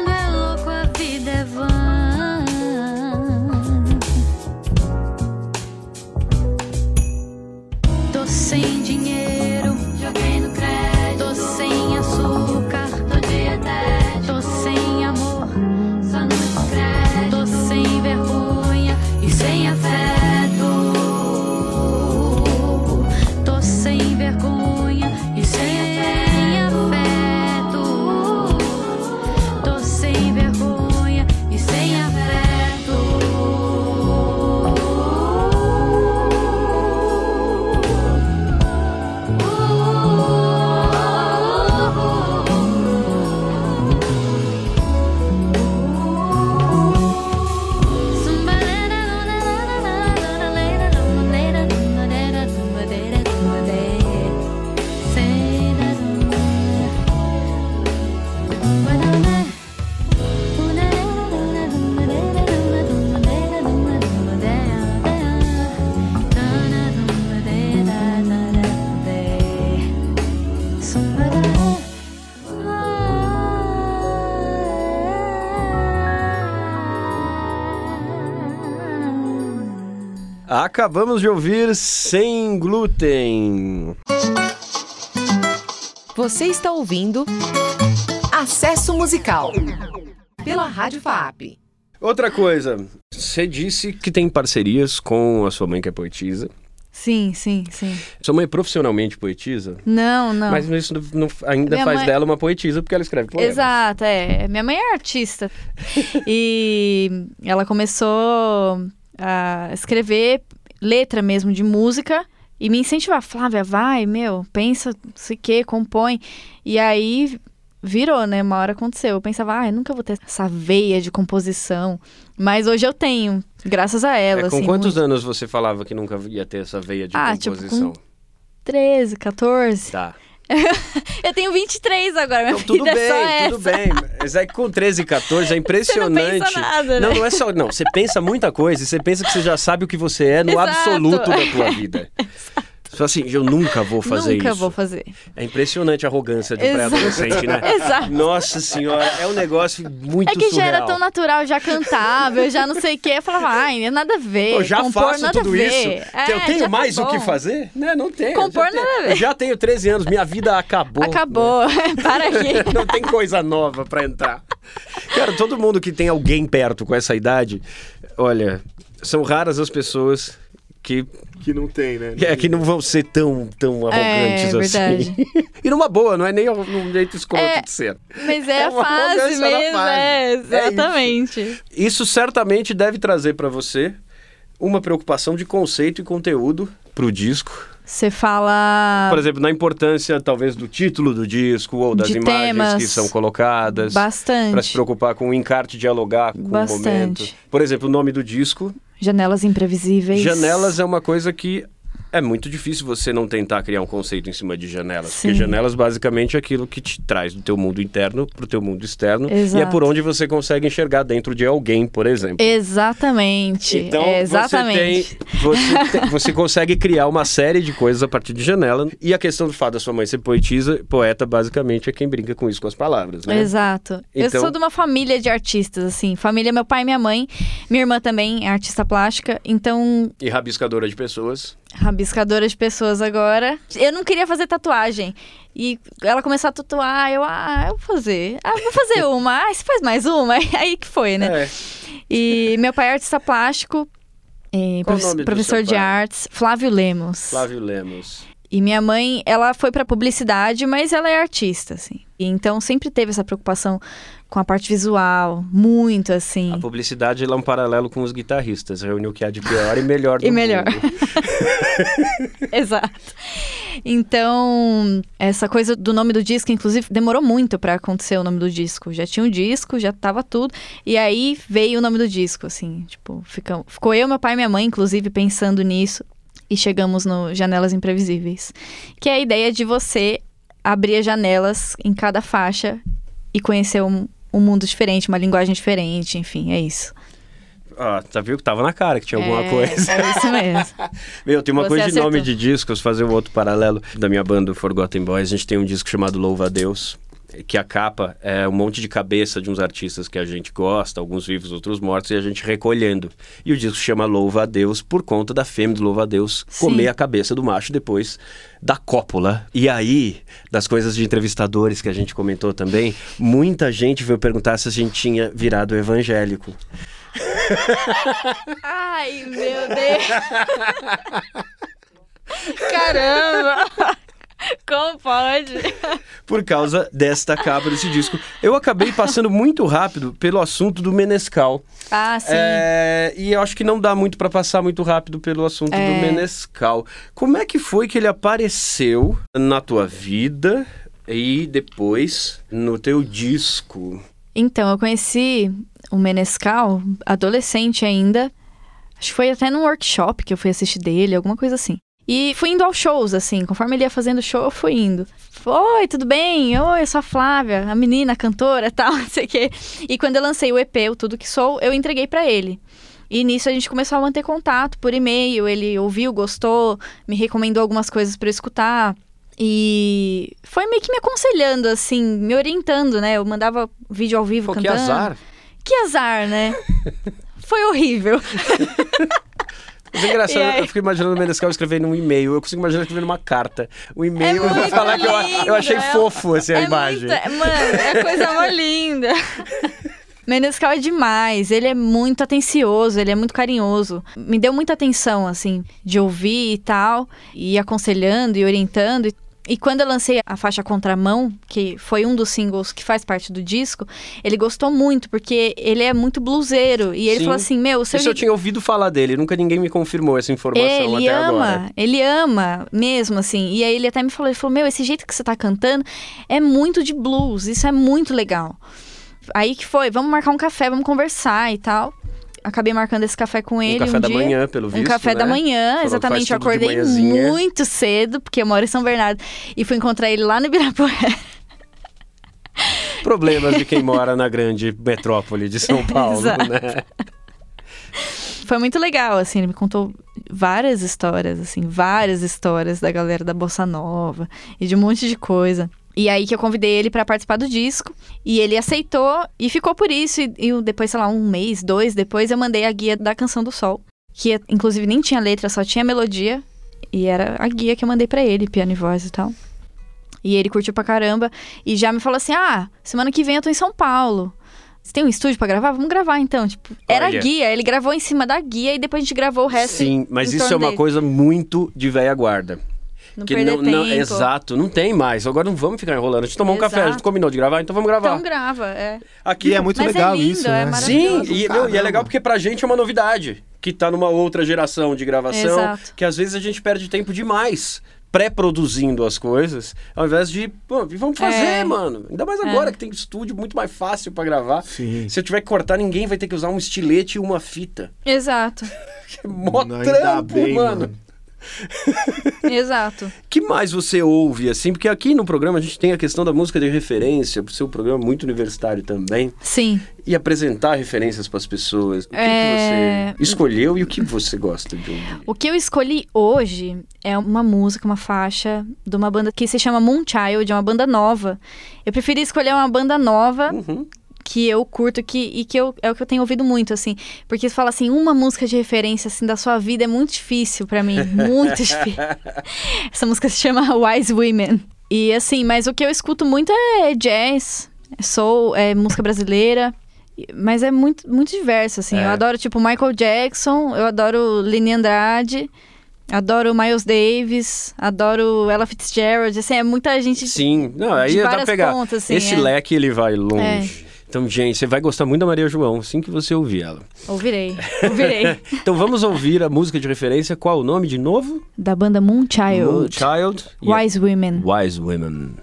Acabamos de ouvir Sem Glúten. Você está ouvindo Acesso Musical pela Rádio FAP. Outra coisa, você disse que tem parcerias com a sua mãe que é poetisa. Sim, sim, sim. Sua mãe é profissionalmente poetisa? Não, não. Mas isso não- ainda Minha faz mãe- dela uma poetisa porque ela escreve poemas. Exato, é. Minha mãe é artista. e ela começou a escrever letra mesmo de música e me incentivar. Flávia, vai, meu, pensa, não sei o que, compõe. E aí virou, né? Uma hora aconteceu. Eu pensava, ah, eu nunca vou ter essa veia de composição. Mas hoje eu tenho, graças a ela. É, com assim, quantos muito- anos você falava que nunca ia ter essa veia de Ah, tipo, composição? 13, 14. Tá. Eu tenho 23 agora, minha Então, tudo é bem, tudo essa. bem. Mas é que com 13 e 14 é Você não impressionante. pensa nada, né? Não, não é só. Não, você pensa muita coisa e você pensa que você já sabe o que você é no Exato. absoluto da tua vida. Você fala assim, eu nunca vou fazer Nunca isso. vou fazer. É impressionante a arrogância de um pré-adolescente, né? Exato. Nossa senhora, é um negócio muito É que já surreal. era tão natural, já cantava, eu já não sei o que. Eu falava, ai, nada a ver. Eu já compor, faço nada tudo isso. É, eu tenho já tá mais o que fazer? Né? Não tenho. Compor já tenho, nada a ver. Eu já tenho 13 anos, minha vida acabou. Acabou. Para aqui. Não tem coisa nova pra entrar. Cara, todo mundo que tem alguém perto com essa idade, olha, são raras as pessoas que, Que não tem, né? é, que não vão ser tão, tão arrogantes assim. É, verdade. e numa boa, não é nem num jeito escroto É, de ser. Mas é, É a uma fase mesmo, fase. é, É isso. exatamente. Isso certamente deve trazer pra você uma preocupação de conceito e conteúdo pro disco. Você fala Por exemplo, na importância talvez do título do disco ou das De imagens temas. que são colocadas. bastante. Pra se preocupar com o encarte, dialogar com Bastante. o momento. Por exemplo, o nome do disco. Janelas imprevisíveis. Janelas é uma coisa que é muito difícil você não tentar criar um conceito em cima de janelas. Porque Sim. janelas basicamente é aquilo que te traz do teu mundo interno pro teu mundo externo. E é Exato. por onde você consegue enxergar dentro de alguém, por exemplo. Exatamente. Então, exatamente. Você, tem, você, tem- você consegue criar uma série de coisas a partir de janela. E a questão do fato da sua mãe ser poetisa, poeta, basicamente, é quem brinca com isso com as palavras, né? Exato. Eu Então- sou de uma família de artistas, assim. Família, meu pai e minha mãe. Minha irmã também é artista plástica. Então, E rabiscadora de pessoas. Rabiscadora de pessoas agora. Eu não queria fazer tatuagem. E ela começou a tatuar, eu, ah, eu vou fazer. Ah, vou fazer uma. Ah, você faz mais uma? Aí que foi, né? É. E meu pai é artista plástico. e do professor de pai? artes, Flávio Lemos. Flávio Lemos. E minha mãe, ela foi pra publicidade, mas ela é artista, assim. E então sempre teve essa preocupação com a parte visual, muito assim. A publicidade ela é um paralelo com os guitarristas. Reúne o que há de pior e melhor do E melhor. Exato. Então, essa coisa do nome do disco, inclusive, demorou muito pra acontecer o nome do disco. Já tinha um disco, já tava tudo. E aí veio o nome do disco, assim. Tipo, ficam, ficou eu, meu pai e minha mãe, inclusive, pensando nisso. E chegamos no Janelas Imprevisíveis. Que é a ideia de você abrir as janelas em cada faixa e conhecer um, um mundo diferente, uma linguagem diferente, enfim, é isso. Ah, tá viu que tava na cara que tinha alguma é, coisa. É isso mesmo. Meu, tem uma Você coisa de acertou. nome de discos, fazer um outro paralelo da minha banda, o Forgotten Boys. A gente tem um disco chamado Louva a Deus, que a capa é um monte de cabeça de uns artistas que a gente gosta, alguns vivos, outros mortos, e a gente recolhendo. E o disco chama Louva a Deus por conta da fêmea do Louva a Deus Sim. comer a cabeça do macho depois da cópula. E aí, das coisas de entrevistadores que a gente comentou também, muita gente veio perguntar se a gente tinha virado evangélico. Ai, meu Deus. Caramba. Como pode? por causa desta capa desse disco. Eu acabei passando muito rápido pelo assunto do Menescal. Ah, sim. É, e eu acho que não dá muito pra passar muito rápido pelo assunto É. do Menescal. Como é que foi que ele apareceu na tua vida e depois no teu disco? Então, eu conheci o Menescal, adolescente ainda. Acho que foi até num workshop que eu fui assistir dele, alguma coisa assim. E fui indo aos shows, assim. Conforme ele ia fazendo show, eu fui indo. Oi, tudo bem? Oi, eu sou a Flávia, a menina, a cantora e tal, não sei o quê. E quando eu lancei o EP, o Tudo Que Sou, eu entreguei pra ele. E nisso a gente começou a manter contato por e-mail. Ele ouviu, gostou, me recomendou algumas coisas pra eu escutar. E foi meio que me aconselhando, assim, me orientando, né? Eu mandava vídeo ao vivo Pô, que cantando. azar. Que azar, né? Foi horrível. Mas é engraçado, aí? eu fico imaginando o Menescal escrevendo um e-mail. Eu consigo imaginar escrevendo uma carta. O e-mail, É eu vou muito falar que eu, lindo, eu achei é- fofo assim, a é imagem. Muito, mano, é a coisa mais linda. Menescal é demais, ele é muito atencioso, ele é muito carinhoso. Me deu muita atenção, assim, de ouvir e tal, e aconselhando e orientando. E, quando eu lancei a faixa Contramão, que foi um dos singles que faz parte do disco, ele gostou muito, porque ele é muito bluseiro. E ele Sim. falou assim: Meu, seu Isso eu tinha ouvido falar dele, nunca ninguém me confirmou essa informação ele até ama, agora. ele ama mesmo, assim. E aí ele até me falou, ele falou, meu, esse jeito que você tá cantando é muito de blues, isso é muito legal. Aí que foi, vamos marcar um café, vamos conversar e tal. Acabei marcando esse café com ele um café um da dia. manhã, pelo Um visto, café da né? manhã, Falou exatamente. Eu acordei muito cedo, porque eu moro em São Bernardo. E fui encontrar ele lá no Ibirapuera. Problemas de quem mora na grande metrópole de São Paulo, né? Foi muito legal, assim, ele me contou várias histórias, assim, várias histórias da galera da Bossa Nova e de um monte de coisa. E aí que eu convidei ele pra participar do disco, e ele aceitou e ficou por isso. E, e depois, sei lá, um mês, dois depois, eu mandei a guia da Canção do Sol, que inclusive nem tinha letra, só tinha melodia, e era a guia que eu mandei pra ele, piano e voz e tal. E ele curtiu pra caramba e já me falou assim: "Ah, semana que vem eu tô em São Paulo. Você tem um estúdio pra gravar? Vamos gravar então, tipo. Era Olha. a guia, ele gravou em cima da guia e depois a gente gravou o resto. Sim, mas isso é uma dele. coisa muito de velha guarda. Não que perder não, tempo. não- exato, não tem mais. Agora não vamos ficar enrolando. A gente tomou um café, a gente Exato. combinou de gravar, então vamos gravar. Então grava, é. Aqui E é muito Mas é legal lindo, isso, é né? maravilhoso. Sim, e, meu, e é legal porque pra gente é uma novidade, que tá numa outra geração de gravação, Exato. que às vezes a gente perde tempo demais pré-produzindo as coisas, ao invés de, pô, vamos fazer, É. mano. Ainda mais agora que tem estúdio muito mais fácil pra gravar. Sim. Se eu tiver que cortar, ninguém vai ter que usar um estilete e uma fita. Exato. Que mó trampo, bem, mano. mano. Exato. que mais você ouve, assim? Porque aqui no programa a gente tem a questão da música de referência, por ser um programa muito universitário também, Sim. e apresentar referências para as pessoas. O que, É. que você escolheu e o que você gosta de ouvir? O que eu escolhi hoje é uma música, uma faixa de uma banda que se chama Moonchild, é uma banda nova. Eu preferi escolher uma banda nova Uhum. Que eu curto que, e que eu, é o que eu tenho ouvido muito, assim. Porque você fala assim, uma música de referência, assim, da sua vida é muito difícil pra mim. Muito difícil. Essa música se chama Wise Women. E assim, mas o que eu escuto muito é jazz, é soul, é música brasileira. Mas é muito, muito diverso, assim. É. Eu adoro, tipo, Michael Jackson, eu adoro Lini Andrade, adoro Miles Davis, adoro Ella Fitzgerald, assim, é muita gente Sim, não, aí de dá pra pegar. pontas, assim, Esse é. leque ele vai longe. Então, gente, você vai gostar muito da Maria João, assim que você ouvir ela. Ouvirei, ouvirei. Então vamos ouvir a música de referência. Qual o nome de novo? da banda Moonchild. Moonchild. Wise Women. Wise Women.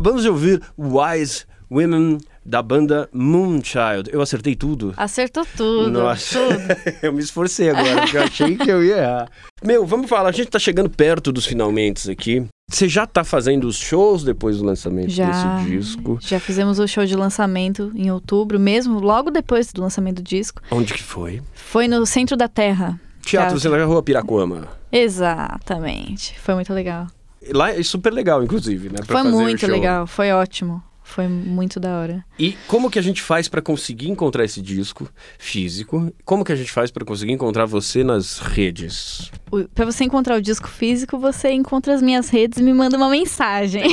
Acabamos de ouvir Wise Women da banda Moonchild. Eu acertei tudo? Acertou tudo. Nossa, tudo. eu me esforcei agora, porque eu achei que eu ia errar. Meu, vamos falar, a gente tá chegando perto dos finalmente aqui. Você já tá fazendo os shows depois do lançamento Já. desse disco? Já fizemos o show de lançamento em outubro, mesmo logo depois do lançamento do disco. Onde que foi? Foi no centro da Terra. Teatro. Centro da Rua Piracuama. Exatamente. Foi muito legal. Lá é super legal, inclusive, né? pra Foi fazer o muito legal. Foi ótimo. Foi muito da hora. E como que a gente faz pra conseguir encontrar esse disco físico? Como que a gente faz pra conseguir encontrar você nas redes? Pra você encontrar o disco físico, você encontra as minhas redes e me manda uma mensagem.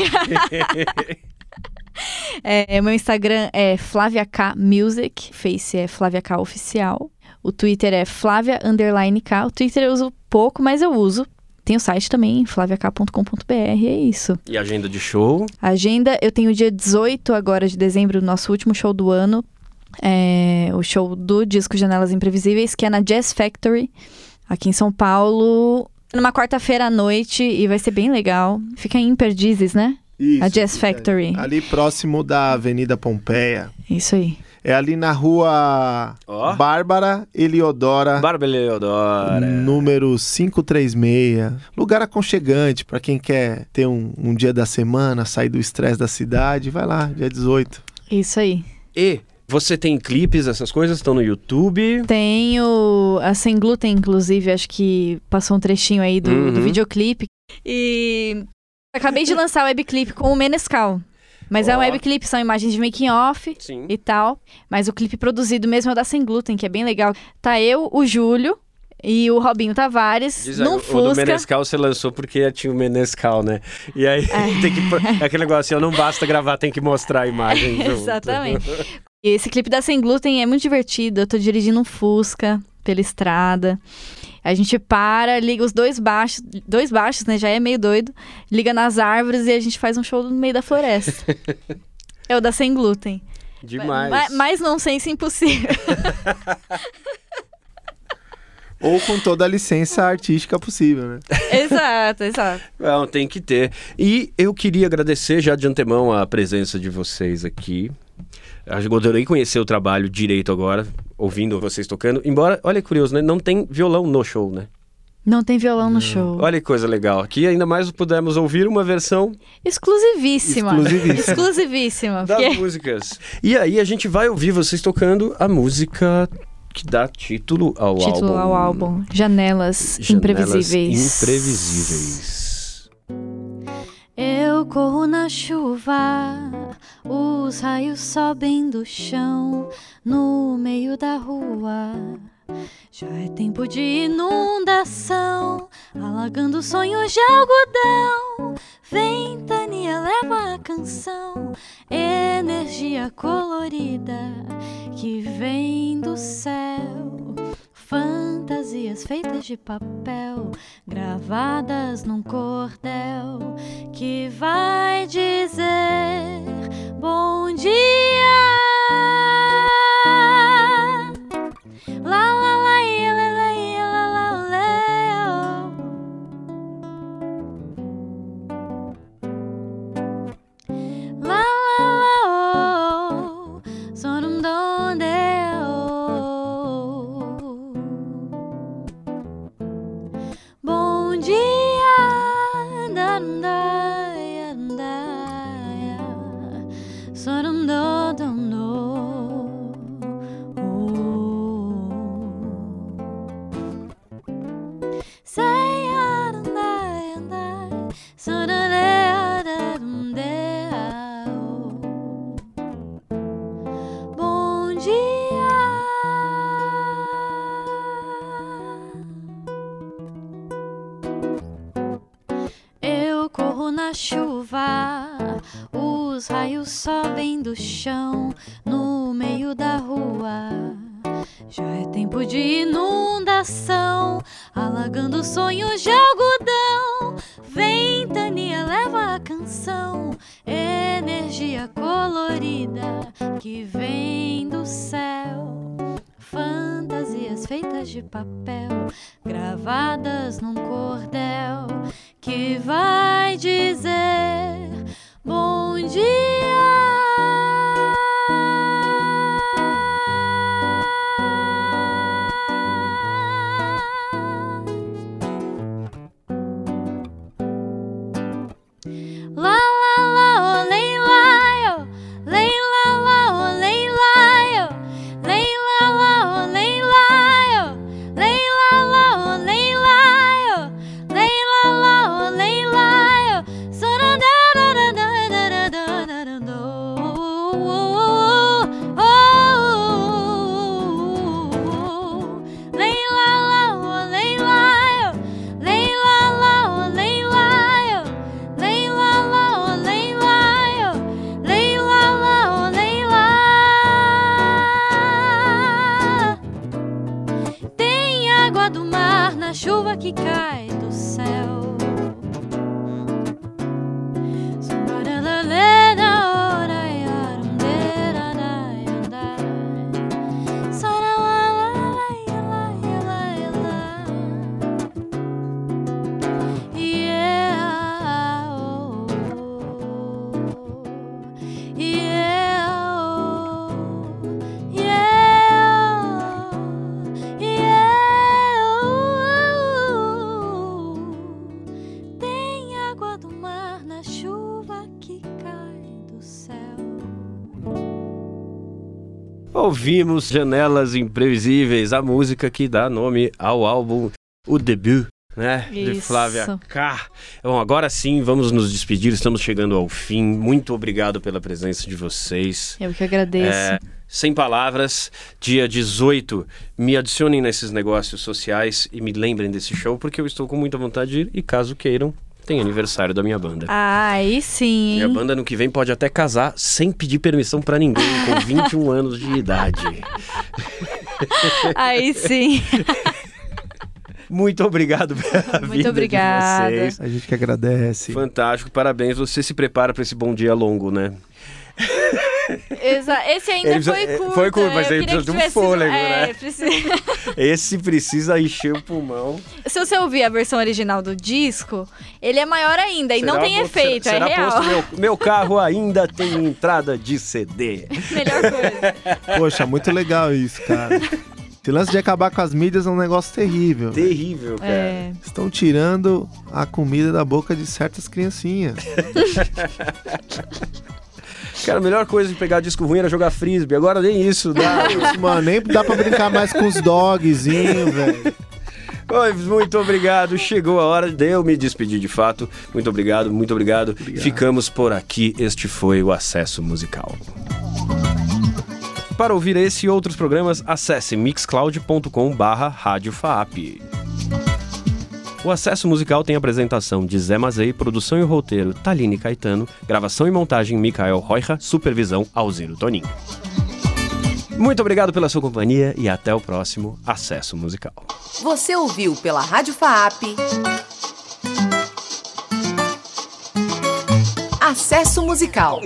É, meu Instagram é Flávia K Music, Face é Flávia K Oficial, o Twitter é Flávia Underline K. O Twitter eu uso pouco, mas eu uso. Tem o site também, flaviak.com.br, é isso. E agenda de show? A agenda, eu tenho dia 18 agora de dezembro, nosso último show do ano. É o show do disco Janelas Imprevisíveis, que é na Jazz Factory, aqui em São Paulo, numa quarta-feira à noite, e vai ser bem legal. Fica em Perdizes, né? Isso, A Jazz Factory. Ali próximo da Avenida Pompeia. Isso aí. É ali na rua Ó. Bárbara Eliodora, Bárbara Leodora. número 536. Lugar aconchegante para quem quer ter um, um dia da semana, sair do estresse da cidade. Vai lá, dia 18. Isso aí. E você tem clipes, essas coisas estão no YouTube. Tenho a Sem Glúten, inclusive, acho que passou um trechinho aí do, Uhum. do videoclipe. E acabei de lançar o webclip com o Menescal. Mas é um webclip, são imagens de making off Sim. e tal. Mas o clipe produzido mesmo é o da Sem Glúten, que é bem legal. Tá eu, o Júlio e o Robinho Tavares Diz num o do Fusca. Menescal você lançou porque tinha o Menescal, né? E aí tem que. É aquele negócio, assim, não basta gravar, tem que mostrar a imagem. junto. Exatamente. Esse clipe da Sem Glúten é muito divertido. Eu tô dirigindo um Fusca pela estrada. A gente para, liga os dois baixos, dois baixos, né? Já é meio doido. Liga nas árvores e a gente faz um show no meio da floresta. é o da Sem Glúten. Demais. Ma- Mais nonsense impossível. Ou com toda a licença artística possível, né? exato, exato. Não, tem que ter. E eu queria agradecer já de antemão a presença de vocês aqui. Eu adorei conhecer o trabalho direito agora, ouvindo vocês tocando. Embora, olha que curioso, né? Não tem violão no show, né? Não tem violão no show. Olha que coisa legal. Aqui ainda mais pudemos ouvir uma versão Exclusivíssima. Exclusivíssima. Exclusivíssima. das porque- músicas. E aí a gente vai ouvir vocês tocando a música que dá título ao Título álbum. ao álbum. Janelas, Janelas Imprevisíveis. Imprevisíveis. Corro na chuva, os raios sobem do chão no meio da rua. Já é tempo de inundação, alagando sonhos de algodão. Ventania leva a canção, energia colorida que vem do céu. Fantasias feitas de papel, gravadas num cordel que vai dizer bom dia. Lá, lá, sobem do chão no meio da rua. Já é tempo de inundação, alagando sonhos de algodão. Ventania leva a canção, energia colorida que vem do céu. Fantasias feitas de papel, gravadas num cordel, Ouvimos Janelas Imprevisíveis, a música que dá nome ao álbum O Debut, né? De Isso. Flávia K. Bom, agora sim, vamos nos despedir, estamos chegando ao fim. Muito obrigado pela presença de vocês. Eu que agradeço. É, sem palavras, dia 18, me adicionem nesses negócios sociais e me lembrem desse show, porque eu estou com muita vontade de ir e caso queiram, tem aniversário da minha banda. Ah, aí sim, Minha banda no que vem pode até casar sem pedir permissão pra ninguém, com 21 anos de idade. Aí sim. Muito obrigado pela Muito vida obrigada. de vocês. A gente que agradece. Fantástico, parabéns. Você se prepara pra esse bom dia longo, né? Exa- Esse ainda Ele foi precisa- curto. foi curto, mas ele precisa de um fôlego, é, né? precisa- Esse precisa encher o pulmão. Se você ouvir a versão original do disco, ele é maior ainda e não Será tem posto- efeito, será é real. posto meu, meu carro ainda tem entrada de CD. Melhor coisa. Poxa, muito legal isso, cara. Esse lance de acabar com as mídias é um negócio terrível. Terrível, cara. É. Estão tirando a comida da boca de certas criancinhas. Cara, a melhor coisa de pegar disco ruim era jogar frisbee. Agora nem isso dá. Mano, nem dá pra brincar mais com os dogzinhos, velho. Oi, muito obrigado. Chegou a hora de eu me despedir de fato. Muito obrigado, muito obrigado. Ficamos por aqui. Este foi o Acesso Musical. Para ouvir esse e outros programas, acesse mixcloud.com barra radiofaap. O Acesso Musical tem apresentação de Zé Mazei, produção e roteiro Taline Caetano, gravação e montagem Mikael Roija, supervisão Alziro Toninho. Muito obrigado pela sua companhia e até o próximo Acesso Musical. Você ouviu pela Rádio FAAP. Acesso Musical.